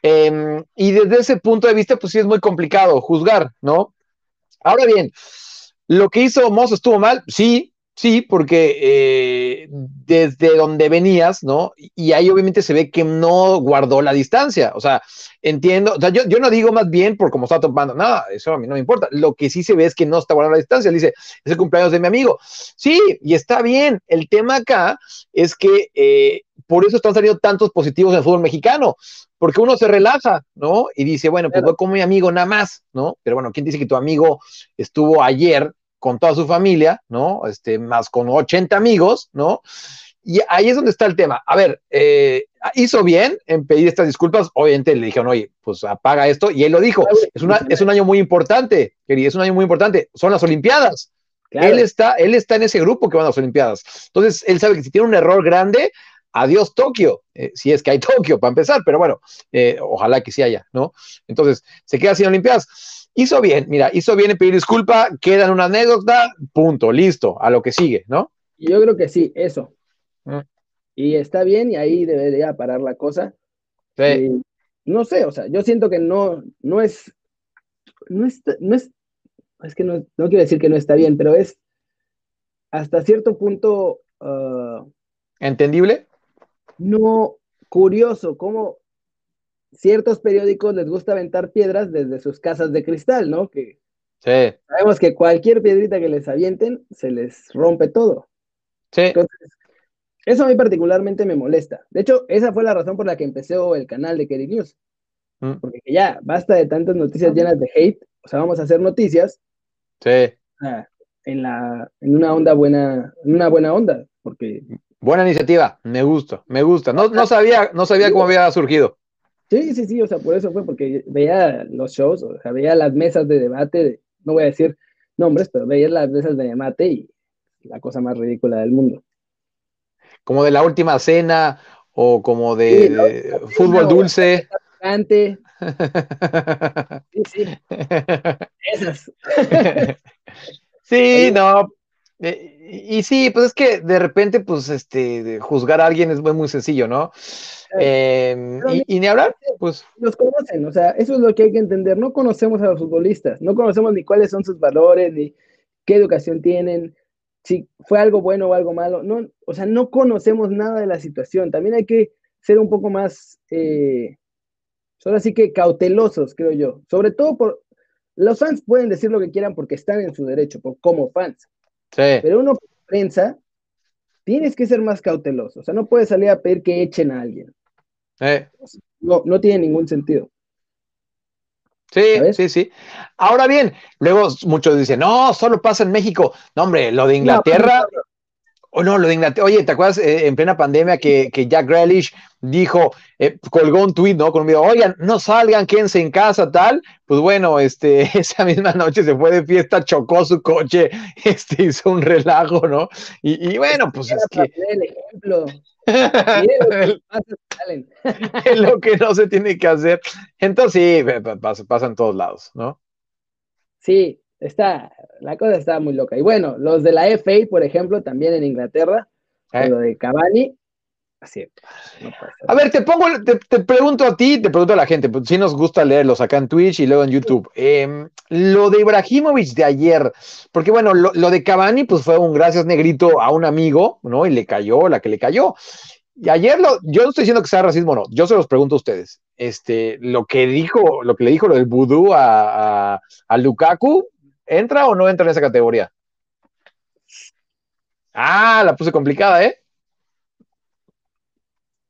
Em, y desde ese punto de vista, pues sí es muy complicado juzgar, ¿no? Ahora bien, lo que hizo Mozo estuvo mal, sí, Sí, porque eh, desde donde venías, ¿no? Y ahí obviamente se ve que no guardó la distancia. O sea, entiendo, o sea, yo, yo no digo más bien por cómo está tomando, nada, eso a mí no me importa. Lo que sí se ve es que no está guardando la distancia. Él dice, es el cumpleaños de mi amigo. Sí, y está bien. El tema acá es que eh, por eso están saliendo tantos positivos en el fútbol mexicano, porque uno se relaja, ¿no? Y dice, bueno, pues voy con mi amigo nada más, ¿no? Pero bueno, ¿quién dice que tu amigo estuvo ayer con toda su familia, ¿no? Este, más con 80 amigos, ¿no? y ahí es donde está el tema. A ver, eh, hizo bien en pedir estas disculpas. Obviamente le dijeron, oye, pues apaga esto. Y él lo dijo. Es, una, es un año muy importante, querido, es un año muy importante. Son las Olimpiadas. Él, está, él está en ese grupo que van a las Olimpiadas. Entonces, él sabe que si tiene un error grande, adiós Tokio, eh, si es que hay Tokio para empezar, pero bueno, eh, ojalá que sí haya, ¿no? Entonces, se queda sin Olimpiadas. Hizo bien, mira, hizo bien en pedir disculpa, queda en una anécdota, punto, listo, a lo que sigue, ¿no? Yo creo que sí, eso. Mm. Y está bien y ahí debería parar la cosa. Sí. no sé, o sea, yo siento que no, no es, no es, no es, es que no, quiero decir que no está bien, pero es hasta cierto punto... Ah, ¿Entendible? No, curioso, cómo ciertos periódicos les gusta aventar piedras desde sus casas de cristal, ¿no? Que sí. sabemos que cualquier piedrita que les avienten se les rompe todo. Sí. Entonces, eso a mí particularmente me molesta. De hecho, esa fue la razón por la que empecé el canal de Kerry News. Mm. Porque ya, basta de tantas noticias llenas de hate. O sea, vamos a hacer noticias. Sí. en, la, en una onda buena, en una buena onda. Porque. Buena iniciativa, me gusta, me gusta. No, no sabía, no sabía cómo había surgido. Sí, sí, sí, o sea, por eso fue, porque veía los shows, o sea, veía las mesas de debate, no voy a decir nombres, pero veía las mesas de debate y la cosa más ridícula del mundo. Como de la última cena o como de, fútbol dulce. sí, sí. Esas. sí, no. Eh, y, sí, pues es que de repente, pues, este, juzgar a alguien es muy, muy sencillo, ¿no? Em, y, ni hablar, pues. Los conocen, o sea, eso es lo que hay que entender. No conocemos a los futbolistas, no conocemos ni cuáles son sus valores, ni qué educación tienen, si fue algo bueno o algo malo. No, o sea, no conocemos nada de la situación. También hay que ser un poco más, eh, ahora sí que cautelosos, creo yo. Sobre todo por, los fans pueden decir lo que quieran porque están en su derecho, por, como fans. Sí. Pero uno prensa, tienes que ser más cauteloso. O sea, no puedes salir a pedir que echen a alguien. Eh. No, no tiene ningún sentido. Sí, sí, sí. Ahora bien, luego muchos dicen, no, solo pasa en México. No, hombre, lo de Inglaterra. O no, lo de Inglaterra. Oye, ¿te acuerdas eh, en plena pandemia que, que Jack Grealish dijo, eh, colgó un tuit, ¿no? Con un video, oigan, no salgan, quédense en casa, tal. Pues bueno, este, esa misma noche se fue de fiesta, chocó su coche, este, hizo un relajo, ¿no? Y, bueno, pues es que. El ejemplo. es lo que no se tiene que hacer. Entonces sí, pasa, en todos lados, ¿no? Sí, está, la cosa está muy loca. Y bueno, los de la FA, por ejemplo, también en Inglaterra, eh. lo de Cavani, así. a ver, te pongo, te, pregunto a ti, te pregunto a la gente, pues sí nos gusta leerlos acá en Twitch y luego en YouTube. Em, lo de Ibrahimovic de ayer, porque bueno, lo, lo, de Cavani, pues fue un gracias negrito a un amigo, ¿no? Y le cayó la que le cayó. Y ayer lo, yo no estoy diciendo que sea racismo, no, yo se los pregunto a ustedes. Este, lo que dijo, lo que le dijo lo del vudú a, a, Lukaku, ¿entra o no entra en esa categoría? Ah, la puse complicada, ¿eh?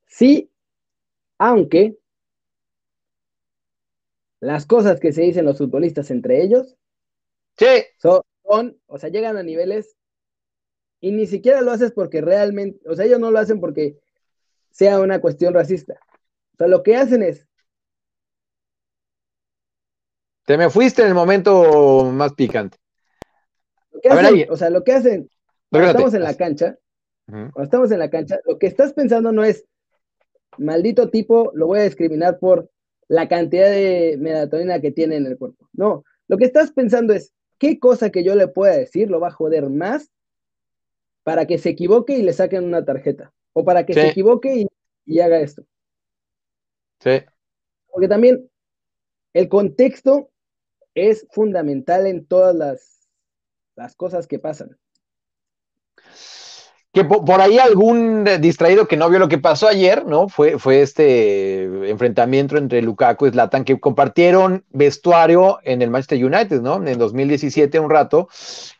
Sí, aunque las cosas que se dicen los futbolistas entre ellos sí. son, son, o sea, llegan a niveles y ni siquiera lo haces porque realmente, o sea, ellos no lo hacen porque sea una cuestión racista. O sea, lo que hacen es... Te me fuiste en el momento más picante. o sea, lo que hacen, cuando estamos en la cancha, cuando estamos en la cancha, lo que estás pensando no es, maldito tipo, lo voy a discriminar por la cantidad de melatonina que tiene en el cuerpo. No, lo que estás pensando es, ¿qué cosa que yo le pueda decir lo va a joder más para que se equivoque y le saquen una tarjeta? o para que se equivoque y, haga esto. Sí. Porque también el contexto es fundamental en todas las, las cosas que pasan. Que por, ahí algún distraído que no vio lo que pasó ayer, ¿no? Fue, fue este enfrentamiento entre Lukaku y Zlatan que compartieron vestuario en el Manchester United, ¿no? En 2017 un rato.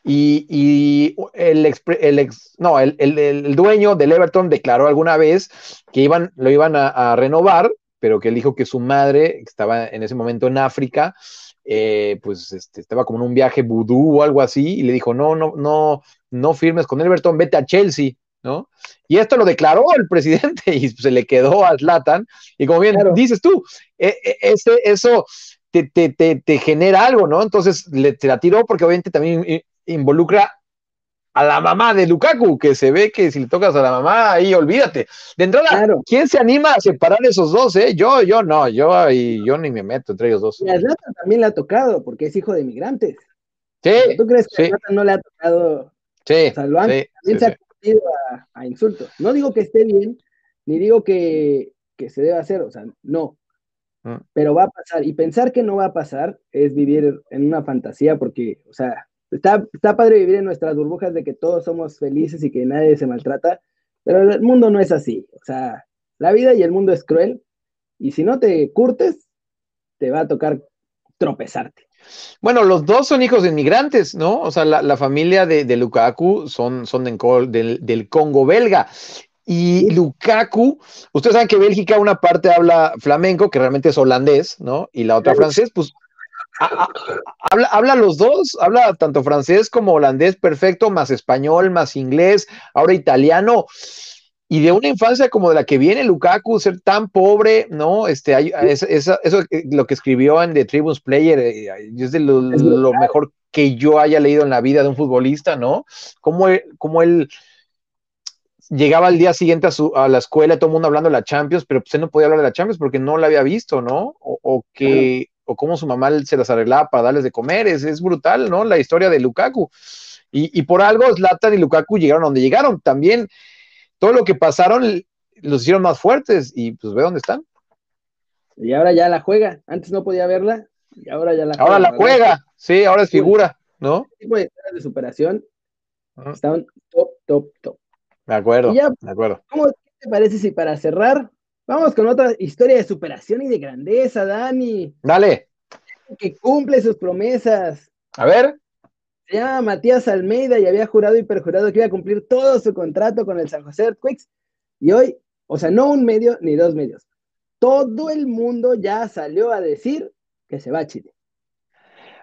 Y, el, el, no, el, dueño del Everton declaró alguna vez que iban, lo iban a, renovar, pero que él dijo que su madre, que estaba en ese momento en África, eh, pues este, estaba como en un viaje vudú o algo así, y le dijo, no, no, no, no firmes con Everton, vete a Chelsea, ¿no? Y esto lo declaró el presidente y se le quedó a Zlatan. Y como bien dices tú, e, e, ese, eso te, te, te, te, genera algo, ¿no? Entonces le, te la tiró porque obviamente también involucra a la mamá de Lukaku, que se ve que si le tocas a la mamá, ahí olvídate. De entrada, ¿quién se anima a separar esos dos? Eh? Yo, yo no, yo, y yo ni me meto entre ellos dos. Y a Zlatan también le ha tocado, porque es hijo de migrantes. Sí. ¿Tú crees que a Zlatan no le ha tocado? Sí. O sea, lo han, también se ha convertido a, insultos. No digo que esté bien, ni digo que, que se deba hacer, o sea, no. Mm. Pero va a pasar. Y pensar que no va a pasar es vivir en una fantasía, porque, o sea, Está, está padre vivir en nuestras burbujas de que todos somos felices y que nadie se maltrata, pero el mundo no es así. O sea, la vida y el mundo es cruel y si no te curtes, te va a tocar tropezarte. Bueno, los dos son hijos de inmigrantes, ¿no? O sea, la, familia de, de, Lukaku son, son del, del, Congo belga. Y Lukaku, ustedes saben que Bélgica una parte habla flamenco, que realmente es holandés, ¿no? Y la otra francés, pues habla, habla los dos, habla tanto francés como holandés perfecto, más español, más inglés, ahora italiano. Y de una infancia como de la que viene Lukaku, ser tan pobre, ¿no? Este, hay, eso, eso, lo que escribió en The Tribunes Player eh, es de lo, mejor que yo haya leído en la vida de un futbolista, ¿no? Como él, como él llegaba al día siguiente a, su, a la escuela, todo el mundo hablando de la Champions, pero pues él no podía hablar de la Champions porque no la había visto, ¿no? O, o que, o cómo su mamá se las arreglaba para darles de comer. Es, es brutal, ¿no? La historia de Lukaku. Y, y, por algo Zlatan y Lukaku llegaron a donde llegaron. También todo lo que pasaron los hicieron más fuertes y pues ve dónde están. Y ahora ya la juega. Antes no podía verla y ahora ya la juega. Ahora la juega, sí, ahora es figura, ¿no? Tipo de, de superación están top, top, top. De acuerdo, de acuerdo. ¿Cómo te parece si para cerrar Vamos con otra historia de superación y de grandeza, Dani. Dale. Que cumple sus promesas. A ver. Se llama Matías Almeida y había jurado y perjurado que iba a cumplir todo su contrato con el San José Earthquakes. Y hoy, o sea, no un medio ni dos medios. Todo el mundo ya salió a decir que se va a Chile.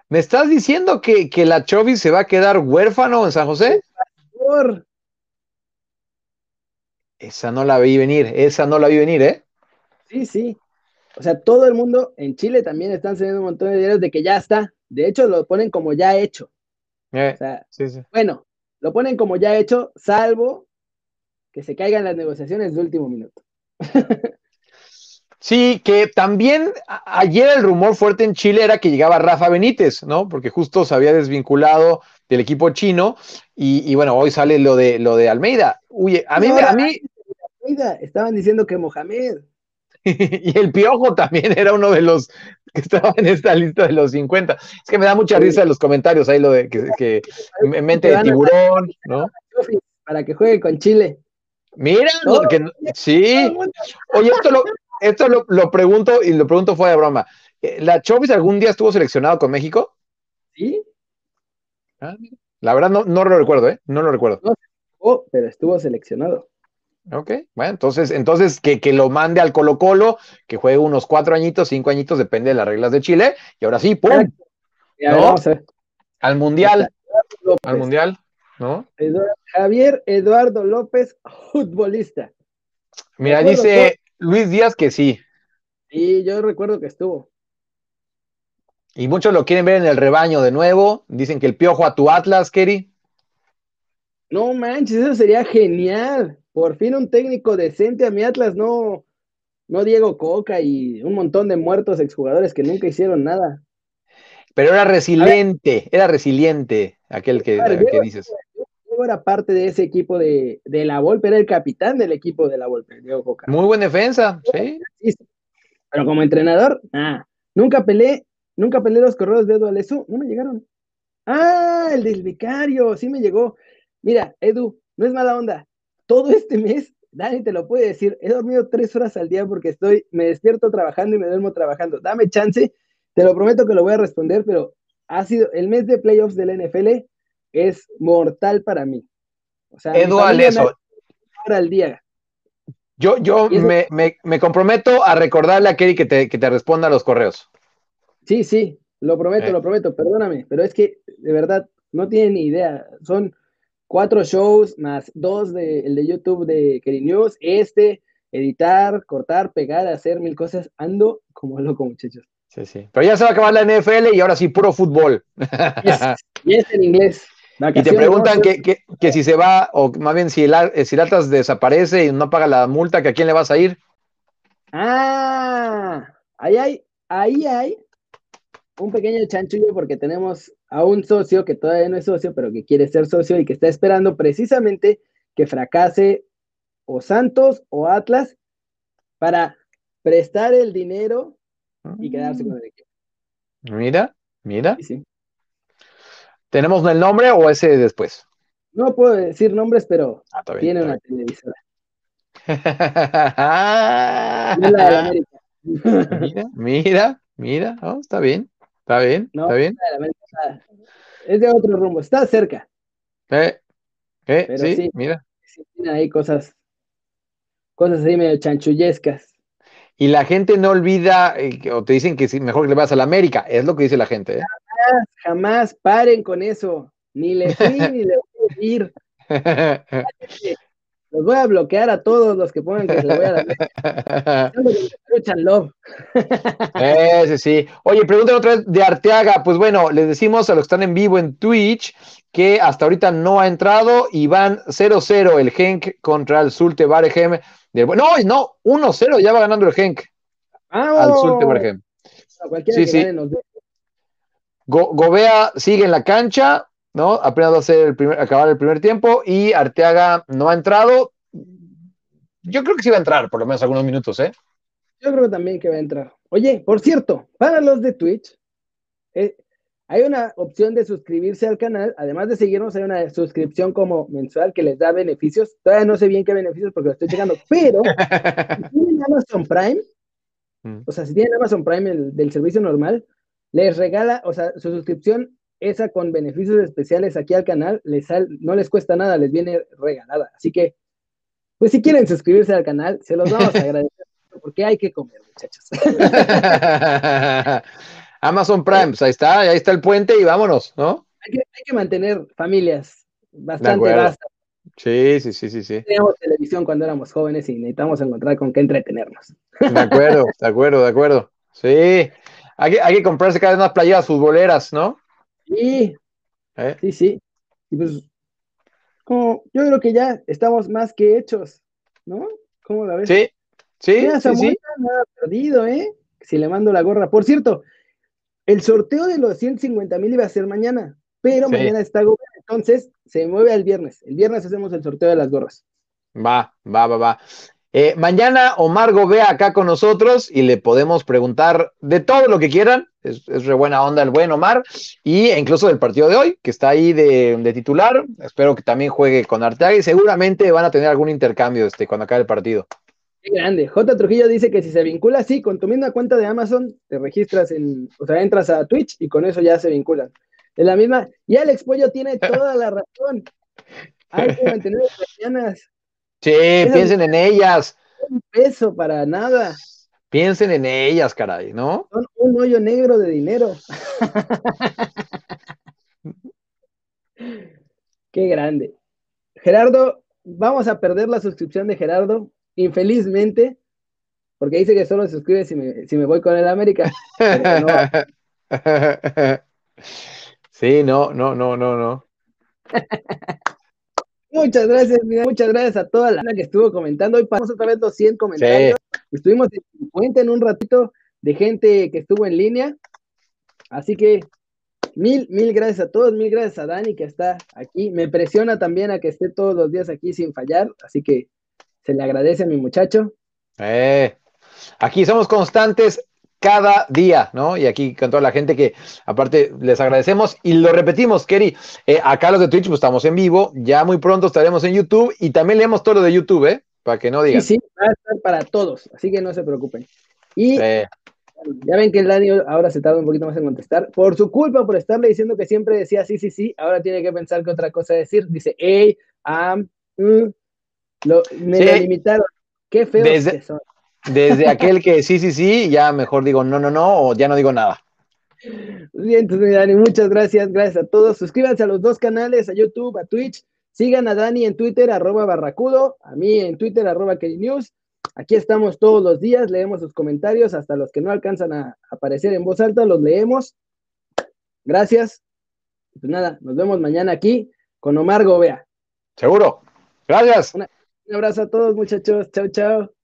¿Me estás diciendo que, que la Chovis se va a quedar huérfano en San José? Por favor. Esa no la vi venir, esa no la vi venir, ¿eh? Sí, sí. O sea, todo el mundo en Chile también están saliendo un montón de diarios de que ya está. De hecho, lo ponen como ya hecho. Eh, sí, sí. Bueno, lo ponen como ya hecho, salvo que se caigan las negociaciones de último minuto. Sí, que también ayer el rumor fuerte en Chile era que llegaba Rafa Benítez, ¿no? Porque justo se había desvinculado del equipo chino y, bueno, hoy sale lo de lo de Almeida. Uy, a mí, a mí estaban diciendo que Mohamed. y el Piojo también era uno de los que estaba en esta lista de los 50. Es que me da mucha risa en los comentarios ahí lo de que, que mente de tiburón, ¿no? Para que juegue con Chile. Mira, sí. Oye, esto lo, esto lo, pregunto y lo pregunto fuera de broma. Eh, ¿La Chovis algún día estuvo seleccionado con México? Sí. Ah, la verdad no, no lo recuerdo, ¿eh? No lo recuerdo. No, pero estuvo seleccionado. Ok, bueno, entonces, entonces que, lo mande al Colo Colo, que juegue unos cuatro añitos, cinco añitos, depende de las reglas de Chile, y ahora sí, ¡pum! Al Mundial, al Mundial, ¿no? Javier Eduardo López, futbolista. Mira, dice Luis Díaz que sí. Sí, yo recuerdo que estuvo. Y muchos lo quieren ver en el rebaño de nuevo, dicen que el piojo a tu Atlas, Kerry. No manches, eso sería genial. Por fin un técnico decente a mi Atlas, no, no Diego Coca y un montón de muertos exjugadores que nunca hicieron nada. Pero era resiliente, era resiliente aquel que, dices. Diego era parte de ese equipo de, la Volpe, era el capitán del equipo de la Volpe, Diego Coca. Muy buena defensa, sí. Pero como entrenador, ah, nunca peleé, nunca peleé los correos de Edu Alessu, no me llegaron. Ah, el del vicario, sí me llegó. Mira, Edu, no es mala onda, todo este mes, Dani te lo puede decir, he dormido tres horas al día porque estoy, me despierto trabajando y me duermo trabajando. Dame chance, te lo prometo que lo voy a responder, pero ha sido, el mes de playoffs del NFL es mortal para mí. O sea, eso. al día. Yo, yo me, me, comprometo a recordarle a Kerry que te, que te responda a los correos. Sí, sí, lo prometo, eh. lo prometo, perdóname, pero es que de verdad no tienen ni idea. Son cuatro shows más dos de, el de YouTube de Keri News, este, editar, cortar, pegar, hacer mil cosas. Ando como loco, muchachos. Sí, sí. Pero ya se va a acabar la NFL y ahora sí, puro fútbol. y es en inglés. Y te preguntan que, si se va, o más bien si el, si Atlas desaparece y no paga la multa, que a quién le vas a ir. Ah, ahí hay, ahí hay un pequeño chanchullo porque tenemos a un socio que todavía no es socio, pero que quiere ser socio y que está esperando precisamente que fracase o Santos o Atlas para prestar el dinero y quedarse con el equipo. Mira, mira. Sí, ¿Tenemos el nombre o ese después? No puedo decir nombres, pero ah, tiene una televisora. mira, mira, mira, está bien, está bien, está bien. Es de otro rumbo, está cerca. Eh, eh, sí, mira. Sí, ahí cosas, cosas ahí medio chanchullescas. Y la gente no olvida, eh, o te dicen que mejor que le vas a la América, es lo que dice la gente. ¿eh? Jamás, jamás paren con eso. Ni le fui ni le voy a ir. Los voy a bloquear a todos los que pongan que se voy a dar. love. Ese sí. Oye, pregunta otra vez de Arteaga. Pues bueno, les decimos a los que están en vivo en Twitch que hasta ahorita no ha entrado y van 0-0 el Genk contra el Sulte Baregem. No, no, 1-0 ya va ganando el Genk al Sulte Baregem. Sí, sí. Gobea sigue en la cancha, ¿no? Apenas va a hacer el primer, acabar el primer tiempo y Arteaga no ha entrado. Yo creo que sí va a entrar, por lo menos algunos minutos, ¿eh? Yo creo también que va a entrar. Oye, por cierto, para los de Twitch, eh, hay una opción de suscribirse al canal. Además de seguirnos, hay una suscripción como mensual que les da beneficios. Todavía no sé bien qué beneficios porque lo estoy checando, pero si tienen Amazon Prime, mm. o sea, si tienen Amazon Prime del servicio normal, les regala, o sea, su suscripción esa con beneficios especiales aquí al canal, les no les cuesta nada, les viene regalada. Así que, pues si quieren suscribirse al canal, se los vamos a agradecer porque hay que comer, muchachos. Amazon Prime, pues ahí está, ahí está el puente y vámonos, ¿no? Hay que, mantener familias bastante vastas. Sí, sí, sí, sí, sí. Teníamos televisión cuando éramos jóvenes y necesitamos encontrar con qué entretenernos. De acuerdo, de acuerdo, de acuerdo. Sí. Hay que, comprarse cada vez más playeras futboleras, ¿no? Sí, ¿Eh? sí, sí. Y pues, como, yo creo que ya estamos más que hechos, ¿no? ¿Cómo la ves? Sí, sí, sí, sí. Nada perdido, ¿eh? Si le mando la gorra. Por cierto, el sorteo de los 150 mil iba a ser mañana, pero mañana está gorra, entonces se mueve al viernes. El viernes hacemos el sorteo de las gorras. Va, va, va, va. Eh, mañana Omar vea acá con nosotros y le podemos preguntar de todo lo que quieran. Es, re buena onda el buen Omar. Y incluso del partido de hoy, que está ahí de, titular. Espero que también juegue con Arteaga y seguramente van a tener algún intercambio este, cuando acabe el partido. Qué grande. J. Trujillo dice que si se vincula así con tu misma cuenta de Amazon, te registras en, o sea, entras a Twitch y con eso ya se vinculan. Es la misma. Y Alex Pollo tiene toda la razón. Hay que mantener las mañanas. Sí, piensen en ellas. Un peso para nada. Piensen en ellas, caray, ¿no? Son un hoyo negro de dinero. Qué grande. Gerardo, vamos a perder la suscripción de Gerardo, infelizmente, porque dice que solo se suscribe si me, si me voy con el América. Sí, no, no, no, no, no. Muchas gracias, mira, muchas gracias a toda la que estuvo comentando. Hoy pasamos otra vez 200 comentarios. Estuvimos en 50 en un ratito de gente que estuvo en línea. Así que mil, mil gracias a todos, mil gracias a Dani que está aquí. Me presiona también a que esté todos los días aquí sin fallar. Así que se le agradece a mi muchacho. Eh, aquí somos constantes cada día, ¿no? Y aquí con toda la gente que aparte les agradecemos y lo repetimos, Kerry, eh, acá los de Twitch pues estamos en vivo, ya muy pronto estaremos en YouTube y también leemos todo lo de YouTube, ¿eh? Para que no digan. Sí, sí, va a estar para todos, así que no se preocupen. Y ya ven que el Dani ahora se tarda un poquito más en contestar, por su culpa, por estarle diciendo que siempre decía sí, sí, sí, ahora tiene que pensar que otra cosa decir, dice, hey, am, mm", lo, me lo limitaron, qué feo que son. Desde aquel que sí, sí, sí, ya mejor digo no, no, no, o ya no digo nada. Bien, entonces, Dani, muchas gracias, gracias a todos. Suscríbanse a los dos canales, a YouTube, a Twitch. Sigan a Dani en Twitter, arroba barracudo, a mí en Twitter, arroba News. Aquí estamos todos los días, leemos sus comentarios, hasta los que no alcanzan a aparecer en voz alta, los leemos. Gracias. Pues nada, nos vemos mañana aquí con Omar Gobea. Seguro. Gracias. un abrazo a todos, muchachos. Chao, chao.